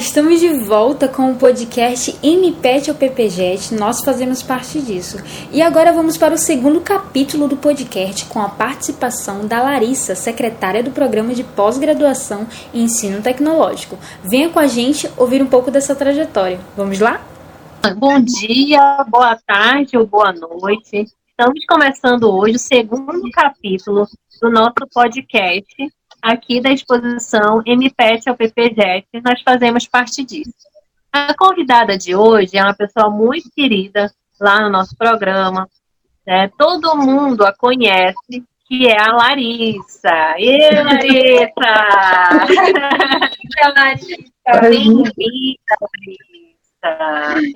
estamos de volta com o podcast MPET ao PPJet, nós fazemos parte disso. E agora vamos para o segundo capítulo do podcast com a participação da Larissa, secretária do programa de pós-graduação em ensino tecnológico. Venha com a gente ouvir um pouco dessa trajetória. Vamos lá? Bom dia, boa tarde ou boa noite. Estamos começando hoje o segundo capítulo do nosso podcast aqui da exposição MPET ao PPJet, nós fazemos parte disso. A convidada de hoje é uma pessoa muito querida lá no nosso programa. Né? Todo mundo a conhece, que é a Larissa. E Larissa! Larissa, bem-vinda, Larissa.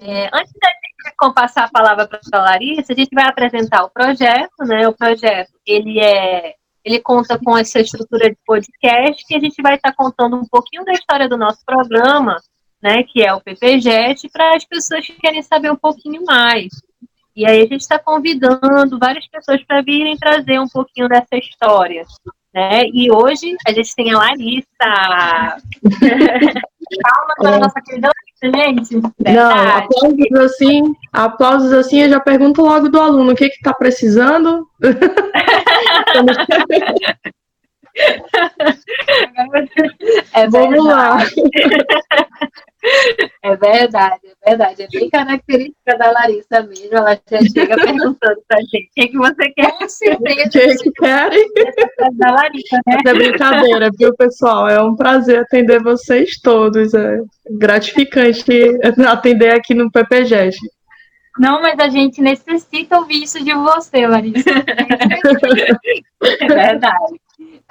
É, antes da gente passar a palavra para a Larissa, a gente vai apresentar o projeto, né? O projeto, ele é ele conta com essa estrutura de podcast que a gente vai estar contando um pouquinho da história do nosso programa, né, que é o PPJet, para as pessoas que querem saber um pouquinho mais. E aí a gente está convidando várias pessoas para virem trazer um pouquinho dessa história. Né? E hoje a gente tem a Larissa. Palmas para a nossa querida gente. Não, aplausos assim, aplausos assim, eu já pergunto logo do aluno o que está precisando. é Vamos lá. É verdade, é verdade. É bem característica da Larissa mesmo. Ela já chega perguntando pra gente o que, que você quer. Com certeza. O que, que querem? Da Larissa, né? É brincadeira, viu, pessoal? É um prazer atender vocês todos. É gratificante atender aqui no PPGES. Não, mas a gente necessita ouvir isso de você, Larissa. é verdade.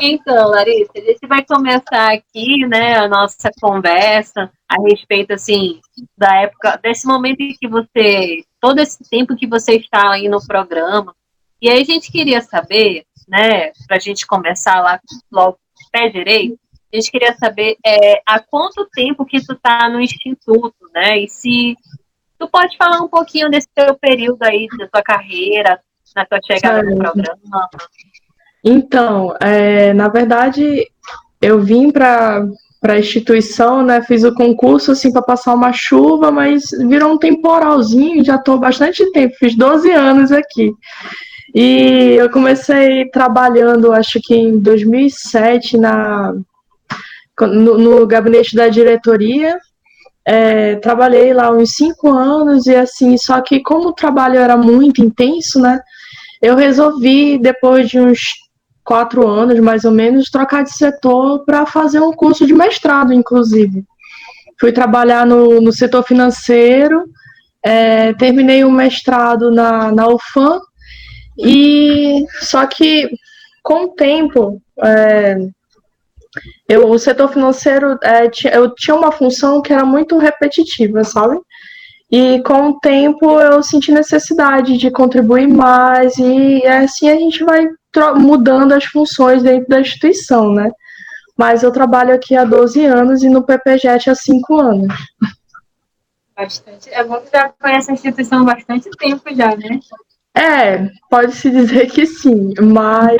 Então, Larissa, a gente vai começar aqui, né, a nossa conversa a respeito, assim, da época, desse momento em que você, todo esse tempo que você está aí no programa. E aí a gente queria saber, né, para a gente começar lá logo pé direito, a gente queria saber é, há quanto tempo que tu está no instituto, né, e se tu pode falar um pouquinho desse teu período aí, da tua carreira, na tua chegada no programa. Então, é, na verdade, eu vim para para a instituição, né? Fiz o concurso assim para passar uma chuva, mas virou um temporalzinho, já estou bastante tempo, fiz 12 anos aqui. E eu comecei trabalhando, acho que em 2007, na, no, no gabinete da diretoria. É, trabalhei lá uns cinco anos e assim, só que como o trabalho era muito intenso, né? Eu resolvi, depois de uns quatro anos, mais ou menos, trocar de setor para fazer um curso de mestrado, inclusive. Fui trabalhar no, no setor financeiro, é, terminei o um mestrado na, na UFAM, e só que com o tempo, é, eu, o setor financeiro, é, eu tinha uma função que era muito repetitiva, sabe? E com o tempo eu senti necessidade de contribuir mais, e assim a gente vai mudando as funções dentro da instituição, né? Mas eu trabalho aqui há 12 anos e no PPJet há 5 anos. Bastante. É bom que já conhece a instituição há bastante tempo já, né? É, pode-se dizer que sim, mas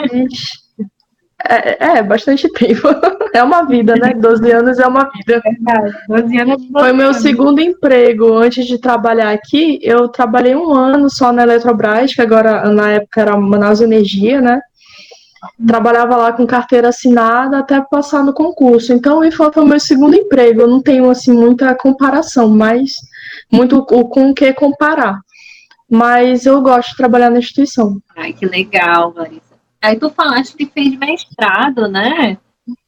é, é, bastante tempo. É uma vida, né? 12 anos é uma vida. Verdade. 12 anos é Foi meu anos. segundo emprego. Antes de trabalhar aqui, eu trabalhei um ano só na Eletrobras, que agora na época era Manaus Energia, né? Trabalhava lá com carteira assinada até passar no concurso. Então, foi, foi o meu segundo emprego. Eu não tenho, assim, muita comparação, mas muito com o que comparar. Mas eu gosto de trabalhar na instituição. Ai, que legal, Larissa. Aí tu falaste que fez mestrado, né?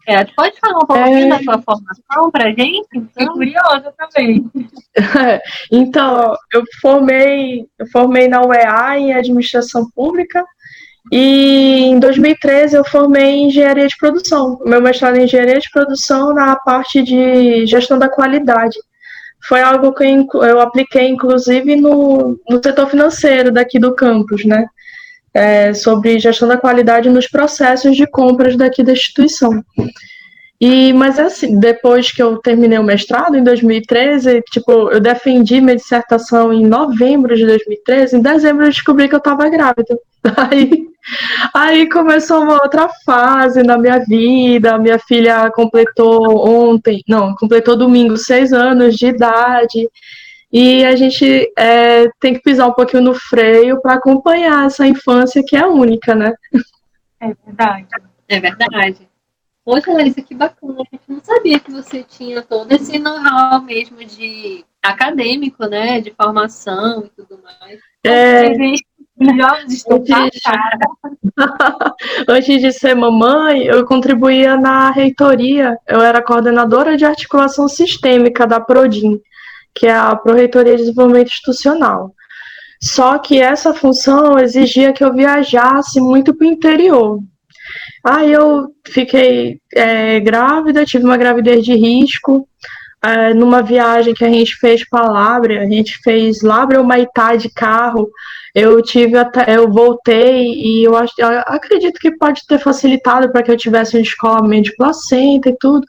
É, tu pode falar um pouquinho é... da tua formação pra gente? Fiquei curiosa também. então, eu formei, eu formei na UEA em administração pública e em 2013 eu formei em engenharia de produção. Meu mestrado em engenharia de produção na parte de gestão da qualidade. Foi algo que eu apliquei, inclusive, no, no setor financeiro daqui do campus, né? É, sobre gestão da qualidade nos processos de compras daqui da instituição. E, mas assim, depois que eu terminei o mestrado, em 2013, tipo, eu defendi minha dissertação em novembro de 2013, em dezembro eu descobri que eu estava grávida. Aí Aí começou uma outra fase na minha vida. Minha filha completou ontem, não, completou domingo seis anos de idade. E a gente é, tem que pisar um pouquinho no freio para acompanhar essa infância que é única, né? É verdade. É verdade. Poxa, Larissa, que bacana. A gente não sabia que você tinha todo esse know-how mesmo de acadêmico, né? De formação e tudo mais. É, antes, antes de ser mamãe, eu contribuía na reitoria. Eu era coordenadora de articulação sistêmica da Prodim que é a Proreitoria de Desenvolvimento Institucional. Só que essa função exigia que eu viajasse muito para o interior. Aí eu fiquei é, grávida, tive uma gravidez de risco, é, numa viagem que a gente fez para Lábrea, a gente fez Lábrea ou Maitá de carro, eu tive até, eu voltei e eu, acho, eu acredito que pode ter facilitado para que eu tivesse um descolamento de placenta e tudo.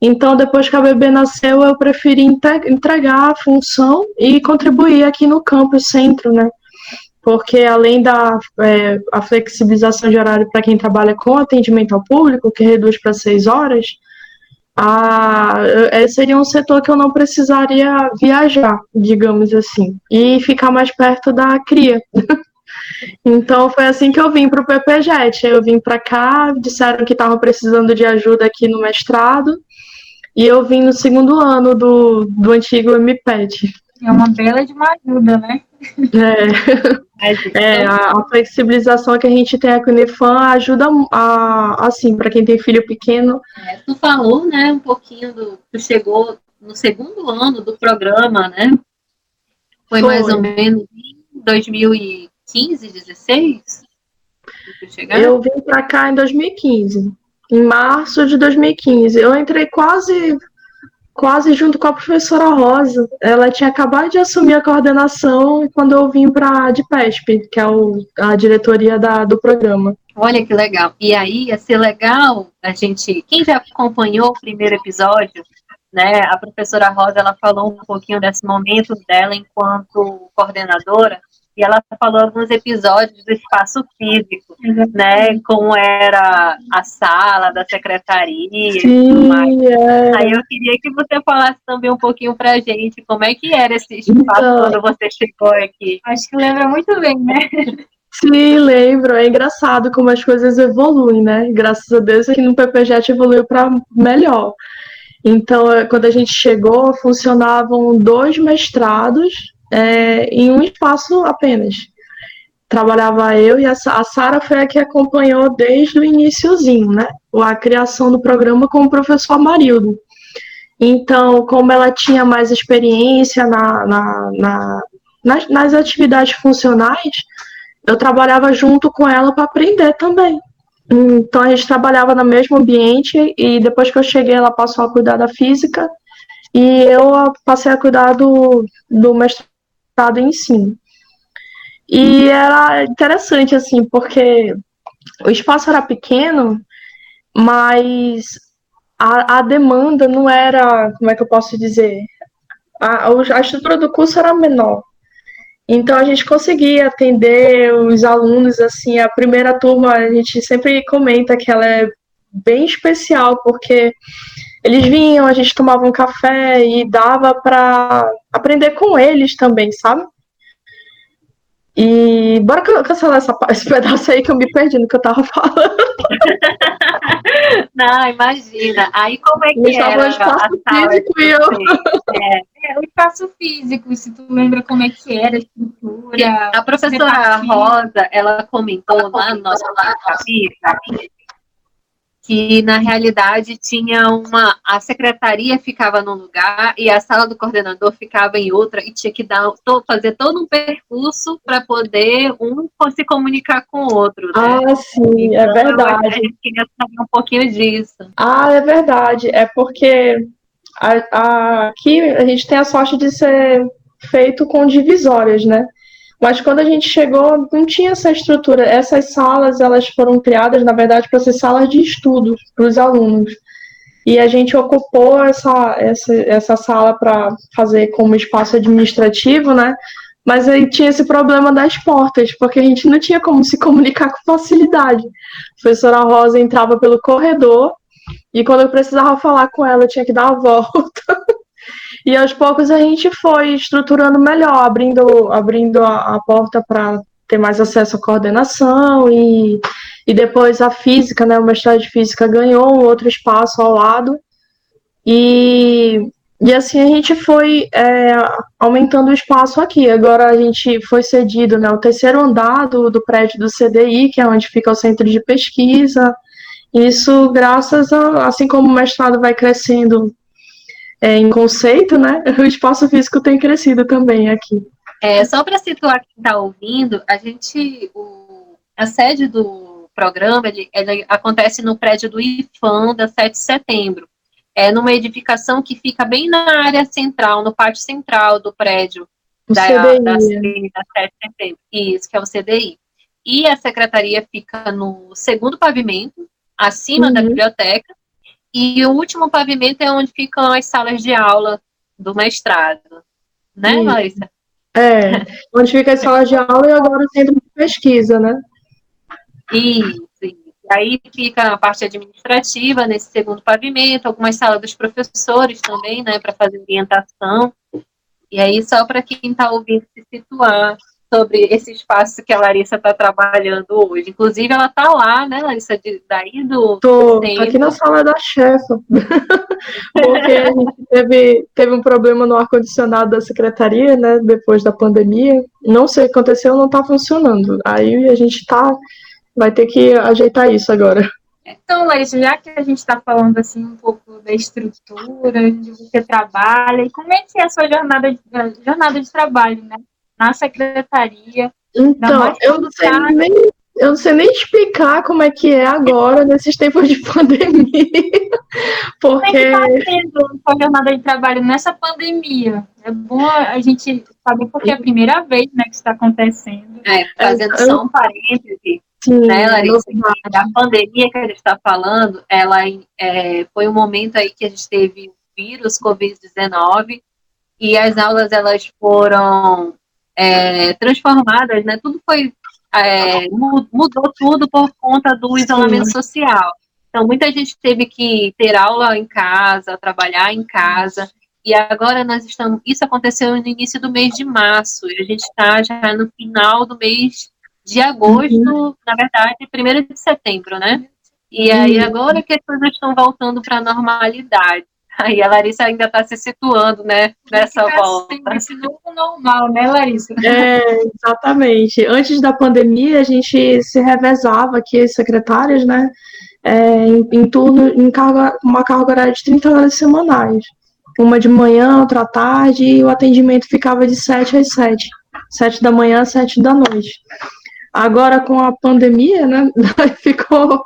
Então, depois que a bebê nasceu, eu preferi entregar a função e contribuir aqui no campus centro, né? Porque além da é, a flexibilização de horário para quem trabalha com atendimento ao público, que reduz para seis horas, a, é, seria um setor que eu não precisaria viajar, digamos assim, e ficar mais perto da cria. então foi assim que eu vim para o PPJet. Eu vim para cá, disseram que estavam precisando de ajuda aqui no mestrado, e eu vim no segundo ano do, do antigo MPET. É uma bela de uma ajuda, né? É, é a, a, flexibilização que a gente tem aqui no IFAM ajuda a, assim, para quem tem filho pequeno. É, tu falou, né, um pouquinho do. Tu chegou no segundo ano do programa, né? Foi, Foi. mais ou menos em 2015, 16? Eu vim para cá em 2015, em março de 2015. Eu entrei quase quase junto com a professora Rosa. Ela tinha acabado de assumir a coordenação quando eu vim para a DPESP, que é o, a diretoria da, do programa. Olha que legal. E aí ia ser legal a gente, quem já acompanhou o primeiro episódio, né, a professora Rosa ela falou um pouquinho desse momento dela enquanto coordenadora e ela falou alguns episódios do espaço físico, né? Como era a sala da secretaria Sim, e tudo mais. É. Aí eu queria que você falasse também um pouquinho pra gente como é que era esse espaço então, quando você chegou aqui. Acho que lembra muito bem, né? Sim, lembro. É engraçado como as coisas evoluem, né? Graças a Deus aqui no PPJet evoluiu para melhor. Então, é, quando a gente chegou, funcionavam dois mestrados é, em um espaço apenas. Trabalhava eu e a, a Sara foi a que acompanhou desde o iníciozinho, né? A criação do programa com o professor Amarildo. Então, como ela tinha mais experiência na, na, na nas, nas atividades funcionais, eu trabalhava junto com ela para aprender também. Então a gente trabalhava no mesmo ambiente e depois que eu cheguei, ela passou a cuidar da física e eu passei a cuidar do, do mestrado estado em ensino. E era interessante, assim, porque o espaço era pequeno, mas a, a demanda não era, como é que eu posso dizer? A, a estrutura do curso era menor. Então a gente conseguia atender os alunos, assim, a primeira turma a gente sempre comenta que ela é bem especial, porque eles vinham, a gente tomava um café e dava para aprender com eles também, sabe? E bora cancelar essa, esse pedaço aí que eu me perdi no que eu tava falando. Não, imagina. Aí como é que era? O espaço físico e eu. É, é, o espaço físico, se tu lembra como é que era a estrutura. A professora Rosa, ela comentou lá no nosso capítulo que na realidade tinha uma a secretaria ficava num lugar e a sala do coordenador ficava em outra e tinha que dar fazer todo um percurso para poder um se comunicar com o outro. Né? Ah, sim, é então, é verdade. A gente queria saber um pouquinho disso. Ah, é verdade. É porque a, a, aqui a gente tem a sorte de ser feito com divisórias, né? Mas quando a gente chegou, não tinha essa estrutura. Essas salas, elas foram criadas, na verdade, para ser salas de estudo para os alunos. E a gente ocupou essa, essa, essa sala para fazer como espaço administrativo, né? Mas aí tinha esse problema das portas, porque a gente não tinha como se comunicar com facilidade. A professora Rosa entrava pelo corredor e quando eu precisava falar com ela, eu tinha que dar a volta. E aos poucos a gente foi estruturando melhor, abrindo, abrindo a, a porta para ter mais acesso à coordenação e, e depois a física, né? O mestrado de física ganhou um outro espaço ao lado. E, e assim a gente foi é, aumentando o espaço aqui. Agora a gente foi cedido né, o terceiro andar do, do prédio do CDI, que é onde fica o centro de pesquisa. Isso graças a, assim como o mestrado vai crescendo é, em conceito, né? O espaço físico tem crescido também aqui. É, só para situar quem está ouvindo, a gente, o, a sede do programa ele, ele, acontece no prédio do IFAM da 7 de setembro. É numa edificação que fica bem na área central, no pátio central do prédio da, da, da 7 de setembro. Isso, que é o CDI. E a secretaria fica no segundo pavimento, acima uhum. da biblioteca, e o último pavimento é onde ficam as salas de aula do mestrado. Né, Sim. Larissa? É, onde fica as salas de aula e agora o centro de pesquisa, né? Isso, isso. Aí fica a parte administrativa nesse segundo pavimento, algumas salas dos professores também, né, para fazer orientação. E aí, só para quem está ouvindo se situar, sobre esse espaço que a Larissa está trabalhando hoje. Inclusive, ela está lá, né, Larissa, de, daí do. Tô, aqui na sala da chefa. Porque a gente teve, teve um problema no ar-condicionado da secretaria, né, depois da pandemia. Não sei o que aconteceu, não está funcionando. Aí a gente tá. Vai ter que ajeitar isso agora. Então, Larissa, já que a gente está falando assim um pouco da estrutura, de você trabalha, e como é que é a sua jornada de, jornada de trabalho, né? Na secretaria. Então, eu não, sei nem, eu não sei nem explicar como é que é agora, nesses tempos de pandemia. Porque. Como é que tá sendo a jornada de trabalho nessa pandemia? É bom a gente saber porque é a primeira vez né, que está acontecendo. É, fazendo só um parêntese. Sim, né, Larissa, a pandemia que a gente está falando, ela é, foi um momento aí que a gente teve o vírus Covid-19 e as aulas elas foram é, transformadas, né? Tudo foi é, mudou tudo por conta do isolamento Sim. social. Então muita gente teve que ter aula em casa, trabalhar em casa. E agora nós estamos. Isso aconteceu no início do mês de março. E a gente está já no final do mês de agosto, uhum. na verdade, primeiro de setembro, né? E aí agora que as coisas estão voltando para a normalidade. Aí a Larissa ainda está se situando, né, nessa volta. Esse novo normal, né, Larissa? É, exatamente. Antes da pandemia, a gente se revezava aqui, as secretárias, né, é, em, em turno, em carga, uma carga horária de 30 horas semanais. Uma de manhã, outra à tarde, e o atendimento ficava de 7 às 7. 7 da manhã às 7 da noite. Agora, com a pandemia, né, ficou...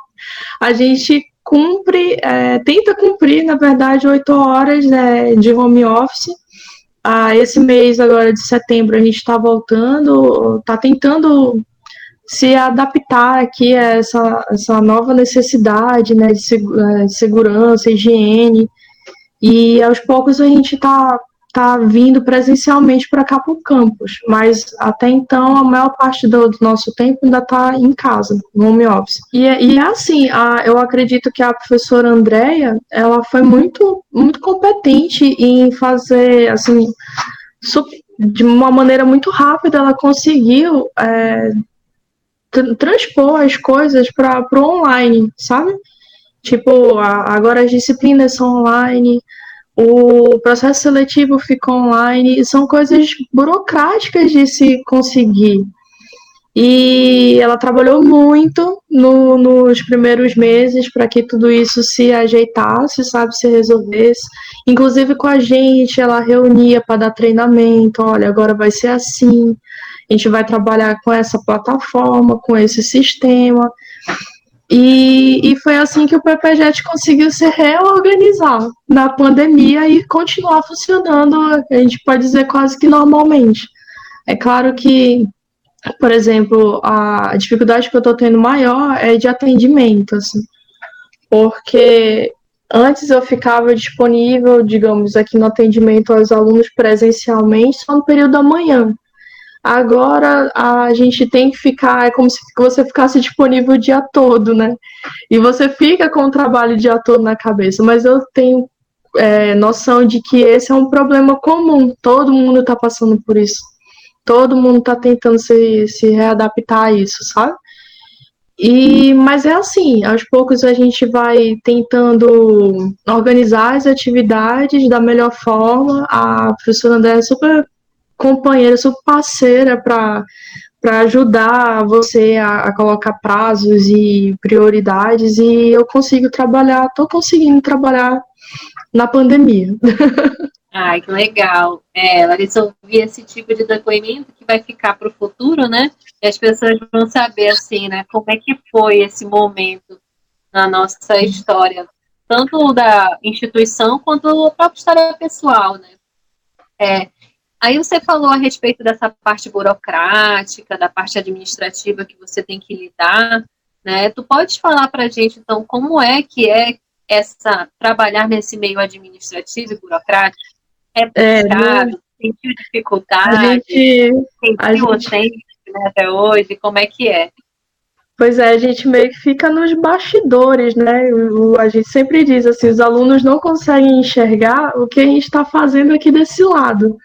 A gente cumpre, é, tenta cumprir, na verdade, oito horas né, de home office. Ah, esse mês agora de setembro a gente está voltando, está tentando se adaptar aqui a essa, essa nova necessidade né, de, é, de segurança, higiene. E aos poucos a gente está tá vindo presencialmente para cá para o campus, mas até então a maior parte do, do nosso tempo ainda está em casa, no home office. E, é, e é assim, a, eu acredito que a professora Andréia, ela foi muito, muito competente em fazer, assim, de uma maneira muito rápida, ela conseguiu é, transpor as coisas para o online, sabe? Tipo, a, agora as disciplinas são online, o processo seletivo ficou online, são coisas burocráticas de se conseguir. E ela trabalhou muito no, nos primeiros meses para que tudo isso se ajeitasse, sabe, se resolvesse. Inclusive com a gente, ela reunia para dar treinamento. Olha, agora vai ser assim. A gente vai trabalhar com essa plataforma, com esse sistema. E, e foi assim que o PPJet conseguiu se reorganizar na pandemia e continuar funcionando, a gente pode dizer quase que normalmente. É claro que, por exemplo, a dificuldade que eu estou tendo maior é de atendimento, assim, porque antes eu ficava disponível, digamos, aqui no atendimento aos alunos presencialmente só no período da manhã. Agora a gente tem que ficar, é como se você ficasse disponível o dia todo, né? E você fica com o trabalho o dia todo na cabeça. Mas eu tenho é, noção de que esse é um problema comum. Todo mundo está passando por isso. Todo mundo está tentando se, se readaptar a isso, sabe? E, mas é assim, aos poucos a gente vai tentando organizar as atividades da melhor forma. A professora André é super companheira, super parceira para para ajudar você a, a, colocar prazos e prioridades e eu consigo trabalhar, estou conseguindo trabalhar na pandemia. Ai, que legal. É, Larissa, ouvir esse tipo de depoimento que vai ficar para o futuro, né? E as pessoas vão saber, assim, né? Como é que foi esse momento na nossa história, tanto da instituição quanto a própria história pessoal, né? É, aí você falou a respeito dessa parte burocrática, da parte administrativa que você tem que lidar, né? Tu pode falar para a gente, então, como é que é essa trabalhar nesse meio administrativo e burocrático? É, é puxado? É, sentiu dificuldade? A gente, sentiu a gente... né, até hoje? Como é que é? Pois é, a gente meio que fica nos bastidores, né? A gente sempre diz assim, os alunos não conseguem enxergar o que a gente está fazendo aqui desse lado.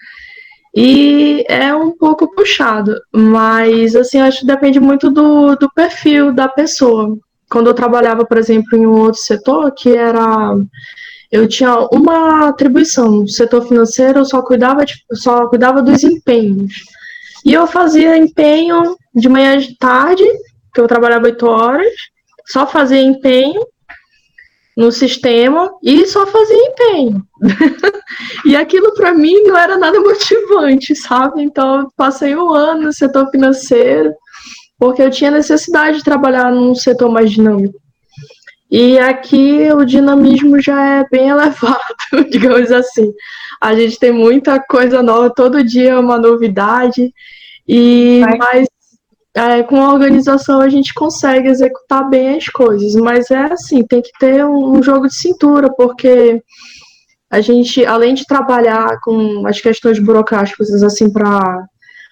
E é um pouco puxado, mas assim, acho que depende muito do, do perfil da pessoa. Quando eu trabalhava, por exemplo, em um outro setor, que era eu tinha uma atribuição. No setor financeiro, eu só cuidava, de, só cuidava dos empenhos. E eu fazia empenho de manhã de tarde, que eu trabalhava oito horas, só fazia empenho no sistema e só fazia empenho. e aquilo para mim não era nada motivante, sabe? Então eu passei um ano no setor financeiro porque eu tinha necessidade de trabalhar num setor mais dinâmico. E aqui o dinamismo já é bem elevado, digamos assim. A gente tem muita coisa nova, todo dia é uma novidade, e mas é, com a organização a gente consegue executar bem as coisas. Mas é assim, tem que ter um, um jogo de cintura, porque a gente, além de trabalhar com as questões burocráticas assim para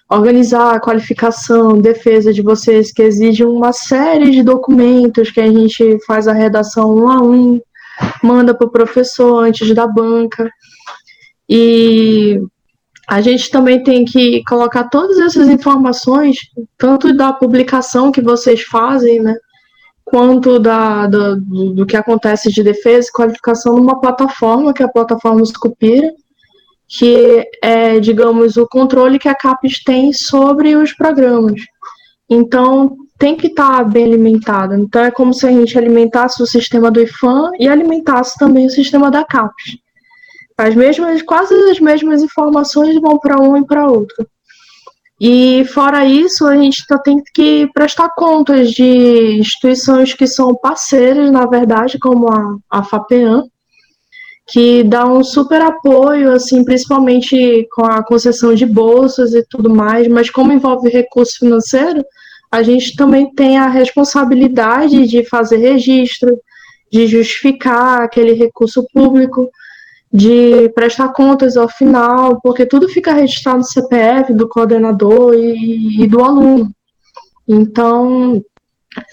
organizar a qualificação, defesa de vocês, que exige uma série de documentos que a gente faz a redação um a um, manda para o professor antes da banca. E a gente também tem que colocar todas essas informações, tanto da publicação que vocês fazem, né, quanto da, do, do que acontece de defesa e qualificação numa plataforma, que é a plataforma Scupira, que é, digamos, o controle que a CAPES tem sobre os programas. Então, tem que estar tá bem alimentado. Então, é como se a gente alimentasse o sistema do IFAM e alimentasse também o sistema da CAPES. As mesmas, quase as mesmas informações vão para um e para outro. E fora isso, a gente tá, tem que prestar contas de instituições que são parceiras, na verdade, como a, a FAPEAN, que dá um super apoio, assim, principalmente com a concessão de bolsas e tudo mais, mas como envolve recurso financeiro, a gente também tem a responsabilidade de fazer registro, de justificar aquele recurso público, de prestar contas ao final, porque tudo fica registrado no CPF do coordenador e, e do aluno. Então,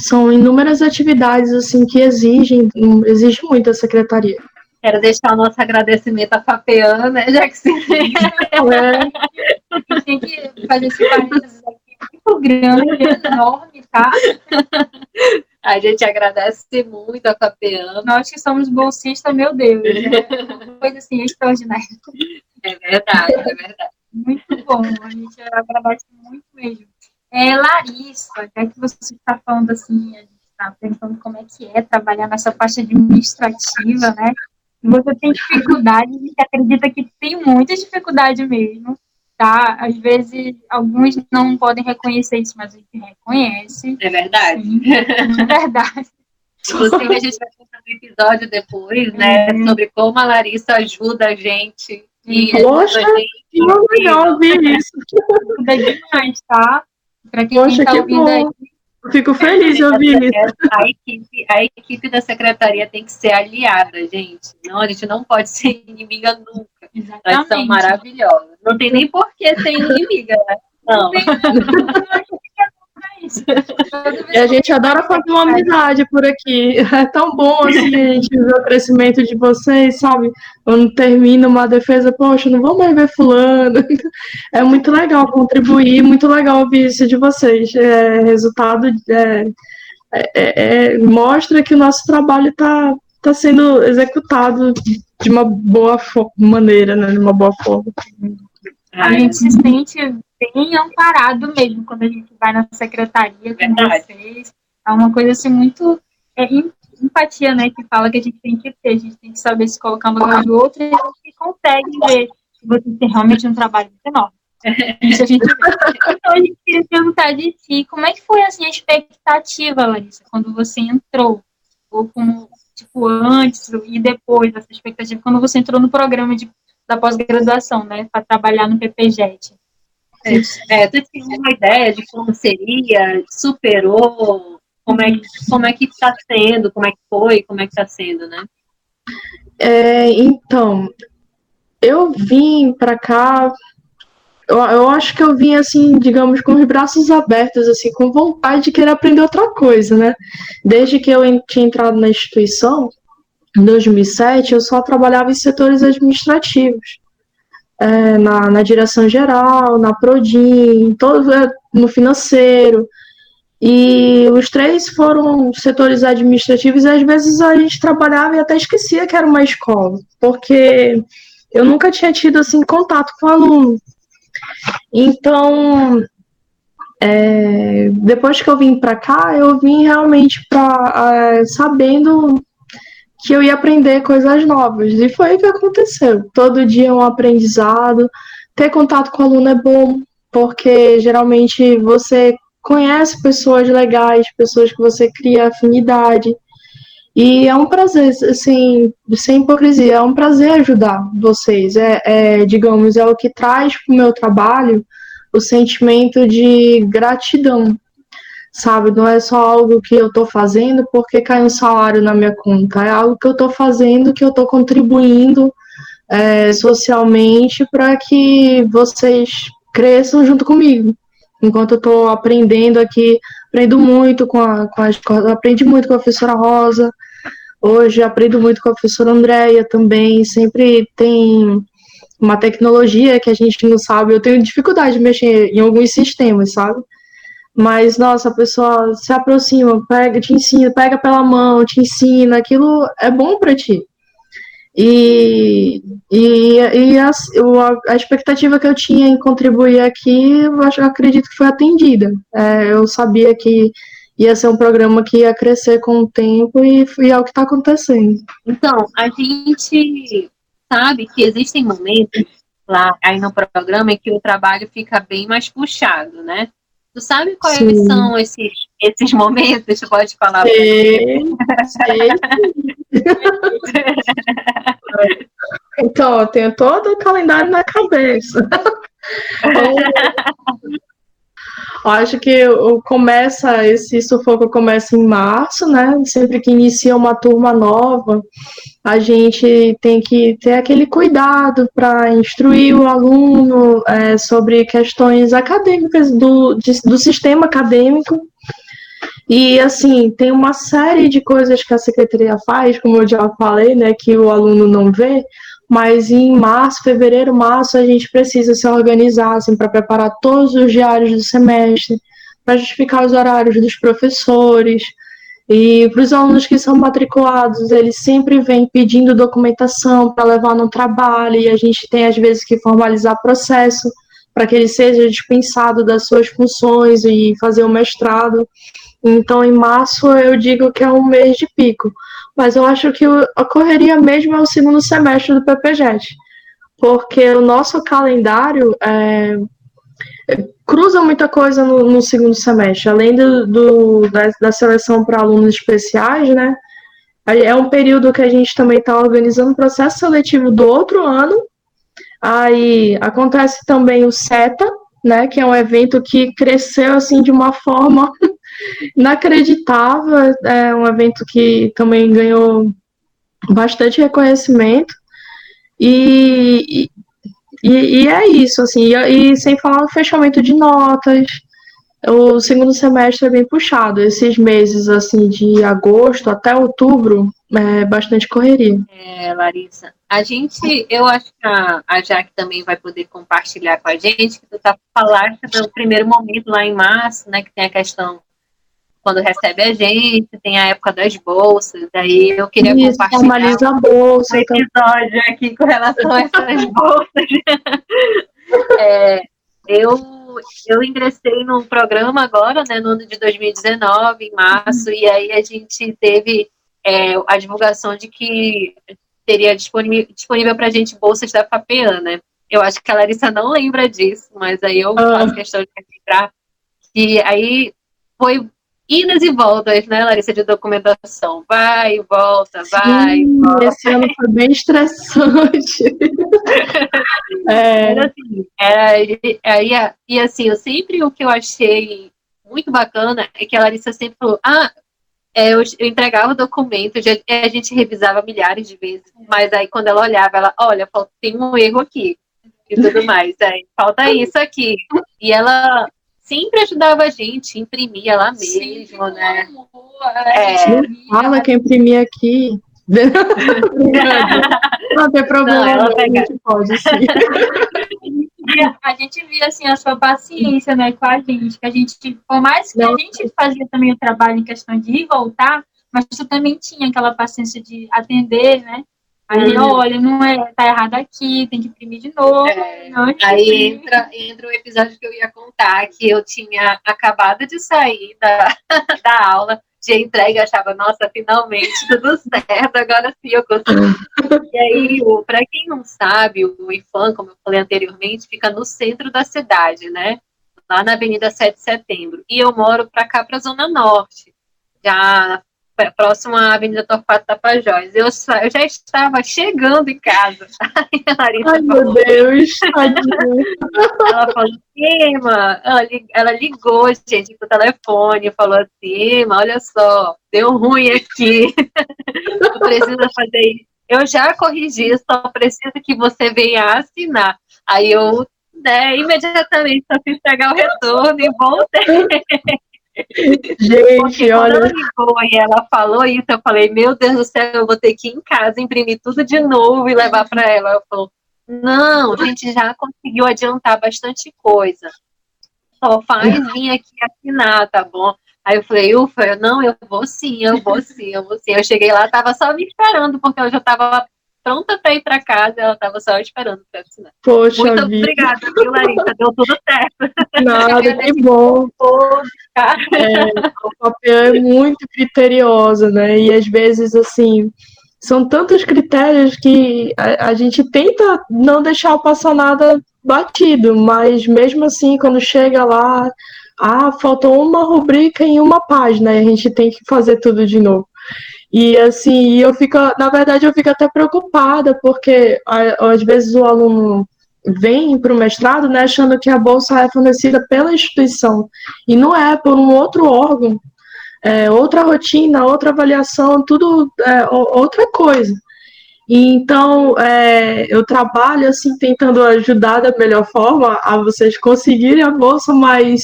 são inúmeras atividades assim que exigem, exige muito a secretaria. Quero deixar o nosso agradecimento à Fapeana, né, já que você é. tem que fazer esse parênteses aqui muito grande, enorme, tá? A gente agradece muito a Fapeana. Nós que somos bolsistas, meu Deus, né? coisa assim extraordinária. É verdade, é verdade. Muito bom, a gente agradece muito mesmo. É, Larissa, já que você está falando assim, a gente está perguntando como é que é trabalhar nessa parte administrativa, né? você tem dificuldade, a gente acredita que tem muita dificuldade mesmo, tá? Às vezes, alguns não podem reconhecer isso, mas a gente reconhece. É verdade. Sim, é verdade. Inclusive, a gente vai contar um episódio depois, né? É. Sobre como a Larissa ajuda a gente. E Poxa, a gente, que legal ouvir isso. Ajuda demais, tá? Pra quem Poxa, tá ouvindo bom. aí, Fico feliz de ouvir isso. A equipe, a equipe da secretaria tem que ser aliada, gente. Não, a gente não pode ser inimiga nunca. Exatamente. Elas são maravilhosas. Não tem nem por que ser inimiga, né? Não. E a gente adora fazer uma amizade por aqui. É tão bom assim, a gente ver o crescimento de vocês, sabe? Quando termina uma defesa, poxa, não vou mais ver fulano. É muito legal contribuir, muito legal ouvir isso de vocês. É, resultado é, é, é, é mostra que o nosso trabalho está tá sendo executado de uma boa maneira, né? De uma boa forma. A gente se sente bem amparado mesmo quando a gente vai na secretaria com Verdade. vocês. É uma coisa assim muito. É, empatia, né? Que fala que a gente tem que ter, a gente tem que saber se colocar no lugar do outro e a gente consegue ver que você tem realmente um trabalho enorme. Isso a gente vê. Então a gente queria perguntar de ti, como é que foi assim, a expectativa, Larissa, quando você entrou? Ou como, tipo, antes e depois dessa expectativa, quando você entrou no programa de, da pós-graduação, né? Para trabalhar no PPJET? É, é, tu tinha uma ideia de como seria, superou, como é, como é que está sendo, como é que foi, como é que está sendo, né? É, então, eu vim para cá, eu, eu acho que eu vim assim, digamos, com os braços abertos, assim, com vontade de querer aprender outra coisa, né? Desde que eu tinha entrado na instituição, em 2007, eu só trabalhava em setores administrativos é, na, na direção geral, na Prodim, todo, é, no financeiro. E os três foram setores administrativos e às vezes a gente trabalhava e até esquecia que era uma escola, porque eu nunca tinha tido assim contato com aluno. Então, é, depois que eu vim para cá, eu vim realmente para é, sabendo que eu ia aprender coisas novas. E foi o que aconteceu. Todo dia é um aprendizado. Ter contato com aluno é bom, porque geralmente você conhece pessoas legais, pessoas que você cria afinidade. E é um prazer, assim, sem hipocrisia, é um prazer ajudar vocês. É, é digamos, é o que traz para o meu trabalho o sentimento de gratidão sabe? Não é só algo que eu estou fazendo porque cai um salário na minha conta, é algo que eu estou fazendo, que eu estou contribuindo é, socialmente para que vocês cresçam junto comigo. Enquanto eu estou aprendendo aqui, aprendo muito com a, com a aprendi muito com a professora Rosa, hoje aprendo muito com a professora Andréia também, sempre tem uma tecnologia que a gente não sabe, eu tenho dificuldade de mexer em alguns sistemas, sabe? Mas, nossa, a pessoa se aproxima, pega, te ensina, pega pela mão, te ensina, aquilo é bom para ti. E, e, e a, a, expectativa que eu tinha em contribuir aqui, eu, acho, eu acredito que foi atendida. É, eu sabia que ia ser um programa que ia crescer com o tempo e, e é o que está acontecendo. Então, a gente sabe que existem momentos lá aí no programa em que o trabalho fica bem mais puxado, né? Tu sabe quais Sim. são esses, esses momentos? Tu pode falar Sim. então, eu tenho todo o calendário na cabeça. Acho que começa esse sufoco começa em março, né? Sempre que inicia uma turma nova, a gente tem que ter aquele cuidado para instruir o aluno é, sobre questões acadêmicas do, de, do sistema acadêmico. E assim, tem uma série de coisas que a secretaria faz, como eu já falei, né, que o aluno não vê, mas em março, fevereiro, março, a gente precisa se organizar assim, para preparar todos os diários do semestre, para justificar os horários dos professores. E para os alunos que são matriculados, eles sempre vêm pedindo documentação para levar no trabalho, e a gente tem às vezes que formalizar processo para que ele seja dispensado das suas funções e fazer o mestrado. Então, em março, eu digo que é um mês de pico mas eu acho que a correria mesmo é o segundo semestre do PPJET, porque o nosso calendário é, cruza muita coisa no, no, segundo semestre, além do, do da, da, seleção para alunos especiais, né? É um período que a gente também está organizando o processo seletivo do outro ano. Aí acontece também o SETA, né? Que é um evento que cresceu assim de uma forma inacreditável. É um evento que também ganhou bastante reconhecimento. E, e, e, é isso, assim, e, e, sem falar no fechamento de notas. O segundo semestre é bem puxado. Esses meses, assim, de agosto até outubro, é bastante correria. É, Larissa. A gente, eu acho que a, a Jaque também vai poder compartilhar com a gente, que tu tá falando do primeiro momento lá em março, né, que tem a questão quando recebe a gente, tem a época das bolsas, daí eu queria Isso, compartilhar a bolsa, um então. episódio aqui com relação a essas bolsas. é, eu, eu ingressei num programa agora, né, no ano de 2019, em março, e aí a gente teve é, a divulgação de que teria disponível, para a gente bolsas da FAPEAN, né? Eu acho que a Larissa não lembra disso, mas aí eu ah. faço questão de lembrar que aí foi idas e voltas, né, Larissa, de documentação. Vai e volta, vai Sim, e volta. Esse ano foi bem estressante. é. Era assim, era, era, e assim, eu sempre o que eu achei muito bacana é que a Larissa sempre falou, ah, é, eu, eu, entregava o documento, já, a gente revisava milhares de vezes, mas aí quando ela olhava, ela, olha, tem um erro aqui e tudo mais, aí, falta isso aqui. E ela sempre ajudava a gente, imprimia lá mesmo, Sim, né? Amor, é, fala que imprimia aqui. não tem problema, não, a gente pode, sim. a gente via assim a sua paciência, né, com a gente, que a gente, por mais que não. a gente fazia também o trabalho em questão de ir e voltar, mas você também tinha aquela paciência de atender, né? Aí, uhum. olha, não é, tá errado aqui, tem que imprimir de novo. É, aí entra, entra o episódio que eu ia contar, que eu tinha acabado de sair da, da aula de entrega, achava, nossa, finalmente tudo certo, agora sim eu consigo. e aí, para quem não sabe, o IFAM, como eu falei anteriormente, fica no centro da cidade, né? Lá na Avenida 7 de Setembro. E eu moro para cá, para a Zona Norte, já próximo à Avenida Torquato Tapajós. Eu, eu já estava chegando em casa. Aí a Larissa Ai, falou, meu Deus, Ela falou, Ema, ela, ela ligou, gente, pro telefone, falou assim, Ema, olha só, deu ruim aqui. eu preciso fazer isso. Eu já corrigi, só preciso que você venha assinar. Aí eu, né, imediatamente só fiz pegar o retorno e voltei. Gente, olha. Ela ligou e ela falou isso, eu falei, meu Deus do céu, eu vou ter que ir em casa, imprimir tudo de novo e levar para ela. Ela falou, não, a gente já conseguiu adiantar bastante coisa. Só faz vir aqui assinar, tá bom? Aí eu falei, ufa, eu, não, eu vou sim, eu vou sim, eu vou sim. Eu cheguei lá, tava só me esperando, porque eu já tava pronta para ir para casa, ela estava só esperando para assinar. Poxa Muito vida. obrigada, viu, Larissa? Deu tudo certo. Nada, que bom. É, o papel é muito criteriosa, né? E às vezes, assim, são tantos critérios que a, a gente tenta não deixar passar nada batido, mas mesmo assim, quando chega lá, ah, faltou uma rubrica em uma página e a gente tem que fazer tudo de novo. E assim, eu fico, na verdade, eu fico até preocupada, porque às vezes o aluno vem para o mestrado né, achando que a bolsa é fornecida pela instituição, e não é por um outro órgão, é, outra rotina, outra avaliação, tudo é, outra coisa. E, então, é, eu trabalho assim, tentando ajudar da melhor forma a vocês conseguirem a bolsa, mas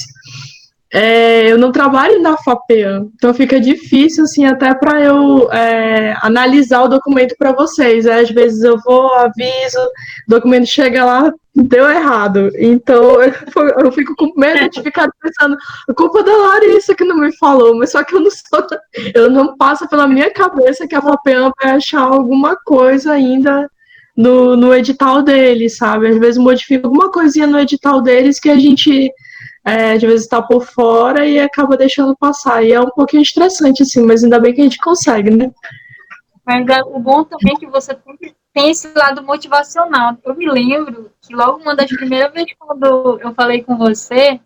é, eu não trabalho na FAPEAN, então fica difícil, assim, até para eu é, analisar o documento para vocês. Às vezes eu vou, aviso, o documento chega lá, deu errado. Então eu, fico com medo de ficar pensando, a culpa da Larissa que não me falou, mas só que eu não sou, eu não passa pela minha cabeça que a FAPEAN vai achar alguma coisa ainda no, no edital deles, sabe? Às vezes modifica alguma coisinha no edital deles que a gente é, às vezes está por fora e acaba deixando passar. E é um pouquinho estressante, assim, mas ainda bem que a gente consegue, né? Mas o bom também é que você tem esse lado motivacional. Eu me lembro que logo uma das primeiras vezes quando eu falei com você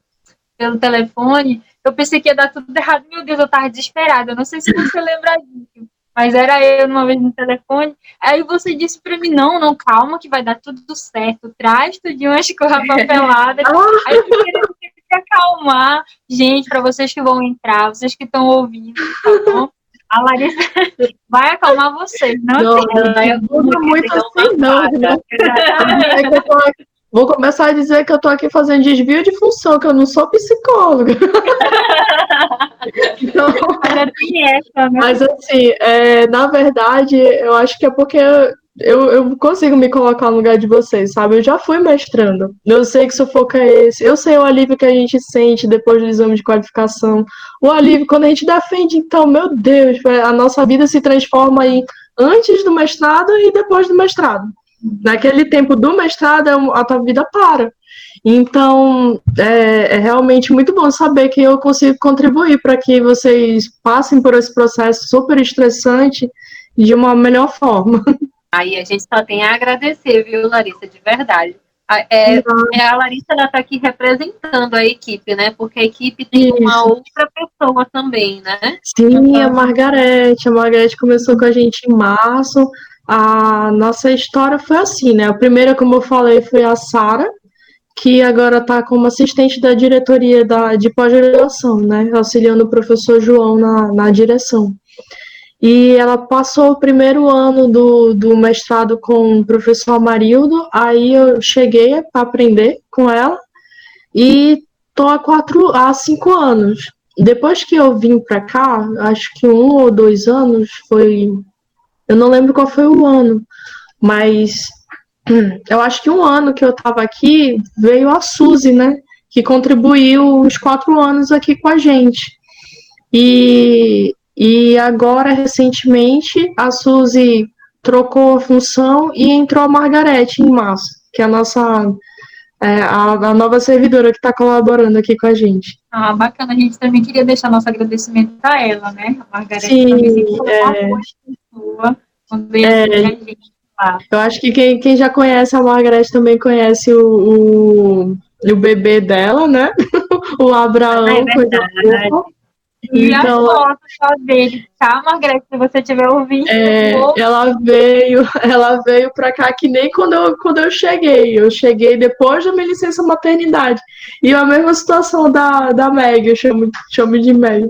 pelo telefone, eu pensei que ia dar tudo errado. Meu Deus, eu tava desesperada. Eu não sei se você lembra disso. Mas era eu uma vez no telefone. Aí você disse pra mim: não, não, calma, que vai dar tudo certo. Traz tudo de uma escorra papelada. Aí eu acalmar, gente, para vocês que vão entrar, vocês que estão ouvindo, tá bom? A Larissa vai acalmar vocês, não, não, não, não, não muito assim, não. É eu tô vou começar a dizer que eu tô aqui fazendo desvio de função, que eu não sou psicóloga. então, né? mas assim, é, na verdade, eu acho que é porque eu, eu consigo me colocar no lugar de vocês, sabe? Eu já fui mestrando. Eu sei que sufoco é esse. Eu sei o alívio que a gente sente depois do exame de qualificação. O alívio quando a gente defende, então, meu Deus, a nossa vida se transforma aí antes do mestrado e depois do mestrado. Naquele tempo do mestrado, é a tua vida para. Então, é, é, realmente muito bom saber que eu consigo contribuir para que vocês passem por esse processo super estressante de uma melhor forma. Aí a gente só tem a agradecer, viu, Larissa, de verdade. É, é, a Larissa ela está aqui representando a equipe, né? Porque a equipe tem Isso. uma outra pessoa também, né? Sim, então... a Margarete. A Margarete começou com a gente em março. A nossa história foi assim, né? A primeira, como eu falei, foi a Sara, que agora está como assistente da diretoria da, de pós-graduação, né? Auxiliando o professor João na, na direção. E ela passou o primeiro ano do, do mestrado com o professor Amarildo, aí eu cheguei para aprender com ela e tô há quatro, há cinco anos. Depois que eu vim para cá, acho que um ou dois anos foi, eu não lembro qual foi o ano, mas eu acho que um ano que eu estava aqui veio a Suzy, né? Que contribuiu os quatro anos aqui com a gente. E e agora, recentemente, a Suzy trocou a função e entrou a Margarete em março, que é a nossa é, a, a, nova servidora que está colaborando aqui com a gente. Ah, bacana. A gente também queria deixar nosso agradecimento para ela, né? A Margarete Sim, é... pessoa quando é, a gente lá. Eu acho que quem, quem já conhece a Margarete também conhece o, o, o bebê dela, né? o Abraão. É verdade. E então, a foto só dele, tá, Margarete, se você estiver ouvindo. É, ela veio, ela veio pra cá que nem quando eu, quando eu cheguei. Eu cheguei depois da minha licença maternidade. E a mesma situação da, da Meg, eu chamo, chamo de Meg.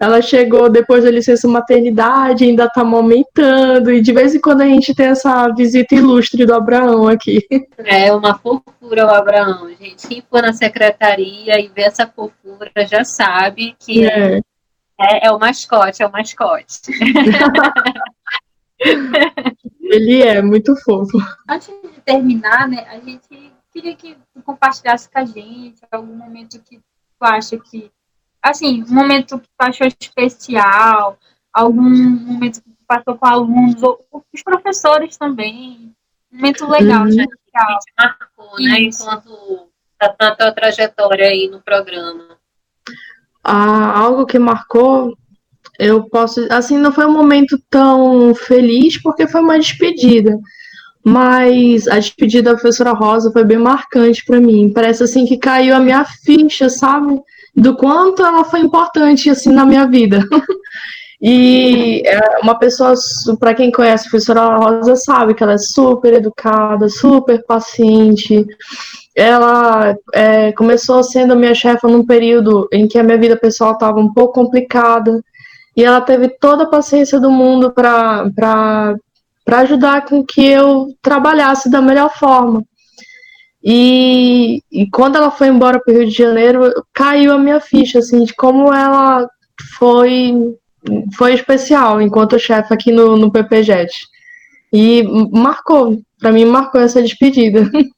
Ela chegou depois da licença maternidade, ainda tá amamentando, e de vez em quando a gente tem essa visita ilustre do Abraão aqui. É uma fofura o Abraão, gente. Quem for na secretaria e vê essa fofura já sabe que é. É, é o mascote, é o mascote. Ele é muito fofo. Antes de terminar, né, a gente queria que tu compartilhasse com a gente algum momento que tu acha que, assim, um momento que tu achou especial, algum momento que tu passou com alunos, ou os professores também, um momento legal, uhum. né? Que marcou, né, enquanto a tua trajetória aí no programa ah, algo que marcou, eu posso. Assim, não foi um momento tão feliz, porque foi uma despedida. Mas a despedida da professora Rosa foi bem marcante para mim. Parece assim que caiu a minha ficha, sabe? Do quanto ela foi importante assim na minha vida. E é uma pessoa, para quem conhece a professora Rosa, sabe que ela é super educada, super paciente, ela é, começou sendo minha chefa num período em que a minha vida pessoal estava um pouco complicada e ela teve toda a paciência do mundo para ajudar com que eu trabalhasse da melhor forma. E, e quando ela foi embora para o Rio de Janeiro, caiu a minha ficha assim de como ela foi foi especial enquanto chefe aqui no, no PPJet. E marcou, para mim marcou essa despedida.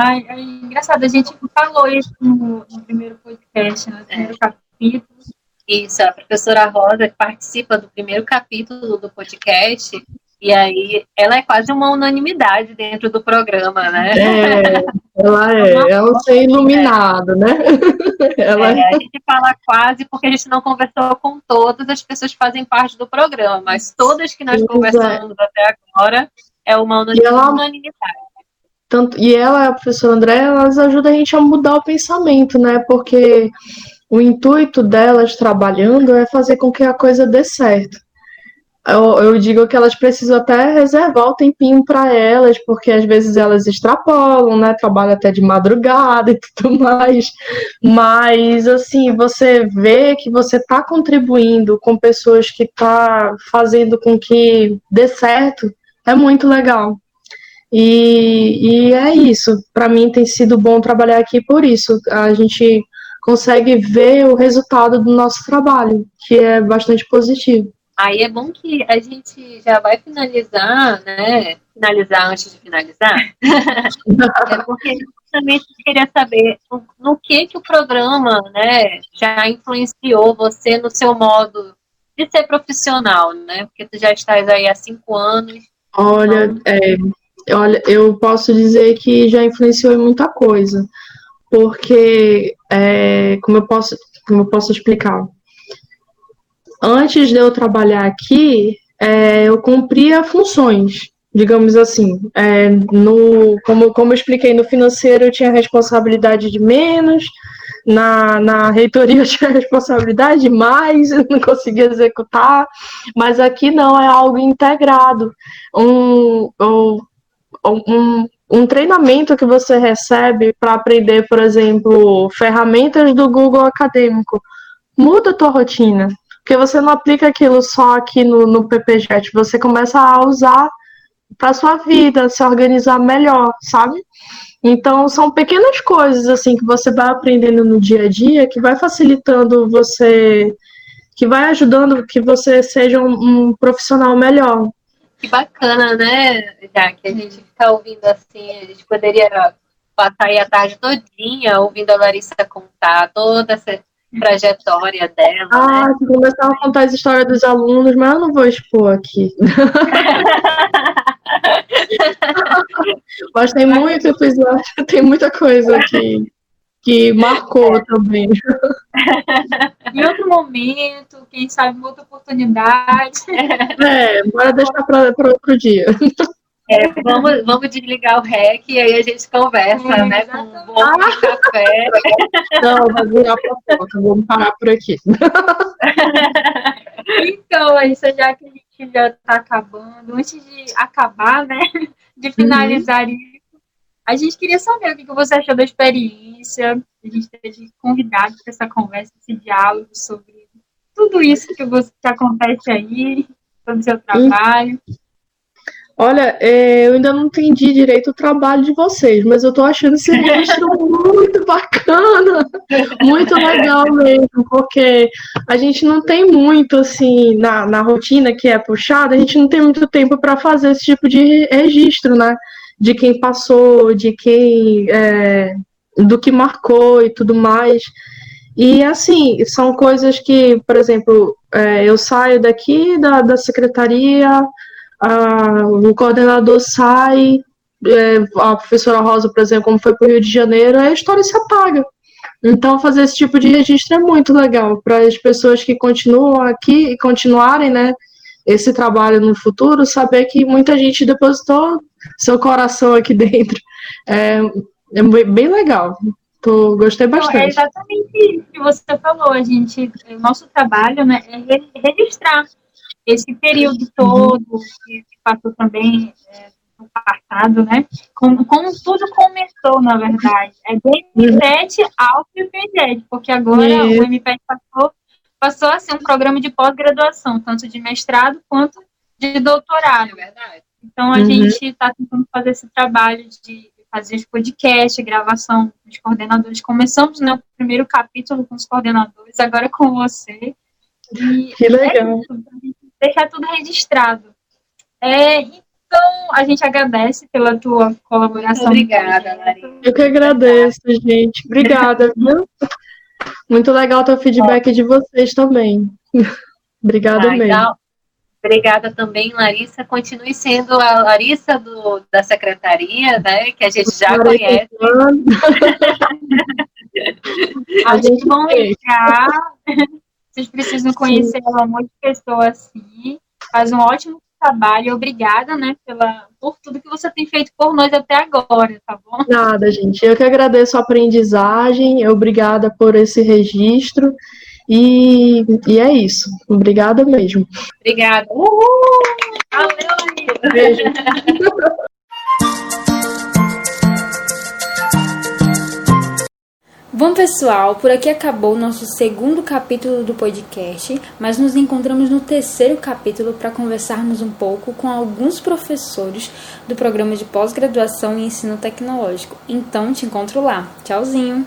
Ai, é engraçado, a gente falou isso no, no primeiro podcast, no primeiro é. capítulo. Isso, a professora Rosa participa do primeiro capítulo do podcast, e aí ela é quase uma unanimidade dentro do programa, né? É, ela é, é um ser iluminado, é. né? Ela é, a gente fala quase porque a gente não conversou com todas as pessoas que fazem parte do programa, mas todas que nós conversamos até agora é uma unanimidade. Tanto, e ela a professora André, elas ajudam a gente a mudar o pensamento, né? Porque o intuito delas trabalhando é fazer com que a coisa dê certo. Eu, eu digo que elas precisam até reservar o tempinho para elas, porque às vezes elas extrapolam, né? Trabalham até de madrugada e tudo mais. Mas, assim, você vê que você está contribuindo com pessoas que tá fazendo com que dê certo, é muito legal. E, e é isso. Para mim tem sido bom trabalhar aqui por isso. A gente consegue ver o resultado do nosso trabalho, que é bastante positivo. Aí é bom que a gente já vai finalizar, né? Finalizar antes de finalizar. é porque justamente queria saber no que que o programa, né, já influenciou você no seu modo de ser profissional, né? Porque tu já estás aí há cinco anos. Olha, então... é, olha, eu posso dizer que já influenciou em muita coisa, porque é, como eu posso, como eu posso explicar? antes de eu trabalhar aqui, é, eu cumpria funções, digamos assim. É, no, como, como eu expliquei, no financeiro eu tinha responsabilidade de menos, na, na reitoria eu tinha responsabilidade de mais, eu não conseguia executar, mas aqui não, é algo integrado. Um, um, um, um treinamento que você recebe para aprender, por exemplo, ferramentas do Google Acadêmico, muda a tua rotina. Porque você não aplica aquilo só aqui no, no PPJet, você começa a usar para sua vida, se organizar melhor, sabe? Então são pequenas coisas assim que você vai aprendendo no dia a dia que vai facilitando você, que vai ajudando que você seja um, um profissional melhor. Que bacana, né? Já que a gente fica ouvindo assim, a gente poderia passar aí a tarde todinha ouvindo a Larissa contar toda essa trajetória dela. Ah, né? se começar a contar as histórias dos alunos, mas eu não vou expor aqui. mas tem muito tem muita coisa aqui que marcou também. em outro momento, quem sabe, outra oportunidade. É, bora deixar para outro dia. É, vamos, vamos desligar o REC e aí a gente conversa, é, né? Com um bom ah. café. Não, vai virar fofoca, vamos parar por aqui. Então, isso já que a gente já está acabando, antes de acabar, né? De finalizar uhum. A gente queria saber o que você achou da experiência. A gente teve convidado para essa conversa, esse diálogo sobre tudo isso que, você, que acontece aí, sobre o seu trabalho. Olha, é, eu ainda não entendi direito o trabalho de vocês, mas eu tô achando esse registro muito bacana, muito legal mesmo, porque a gente não tem muito, assim, na, na rotina que é puxada, a gente não tem muito tempo para fazer esse tipo de registro, né? De quem passou, de quem. É, do que marcou e tudo mais. E assim, são coisas que, por exemplo, é, eu saio daqui da, da secretaria a, o coordenador sai, é, a professora Rosa, por exemplo, como foi para o Rio de Janeiro, a história se apaga. Então, fazer esse tipo de registro é muito legal para as pessoas que continuam aqui e continuarem, né, esse trabalho no futuro, saber que muita gente depositou seu coração aqui dentro. É, é bem legal. Tô, gostei bastante. Não, é exatamente isso que você falou. A gente, o nosso trabalho né, é registrar esse período todo que, passou também é, no passado, né? Como, como, tudo começou, na verdade. É do MPET ao PPGED, porque agora o MPET passou, passou a ser um programa de pós-graduação, tanto de mestrado quanto de doutorado. É verdade. Então a uhum. gente está tentando fazer esse trabalho de fazer podcast, gravação com os coordenadores. Começamos né, o primeiro capítulo com os coordenadores, agora com você. E que legal. É deixar tudo registrado. É, então, a gente agradece pela tua colaboração. Obrigada, Maria. Eu que agradeço, gente. Obrigada, viu? Muito legal ter o feedback de vocês também. Obrigada ah, mesmo. Então, obrigada também, Larissa. Continue sendo a Larissa do, da secretaria, né? Que a gente já conhece. a gente vão entrar. Vocês precisam conhecer um monte de pessoa assim. Faz um ótimo trabalho. Obrigada, né, pela, por tudo que você tem feito por nós até agora, tá bom? Nada, gente. Eu que agradeço a aprendizagem. Obrigada por esse registro. E, e é isso. Obrigada mesmo. Obrigada. Uhul! Valeu, Beijo. Bom, pessoal, por aqui acabou o nosso segundo capítulo do podcast, mas nos encontramos no terceiro capítulo para conversarmos um pouco com alguns professores do programa de pós-graduação em ensino tecnológico. Então, te encontro lá. Tchauzinho!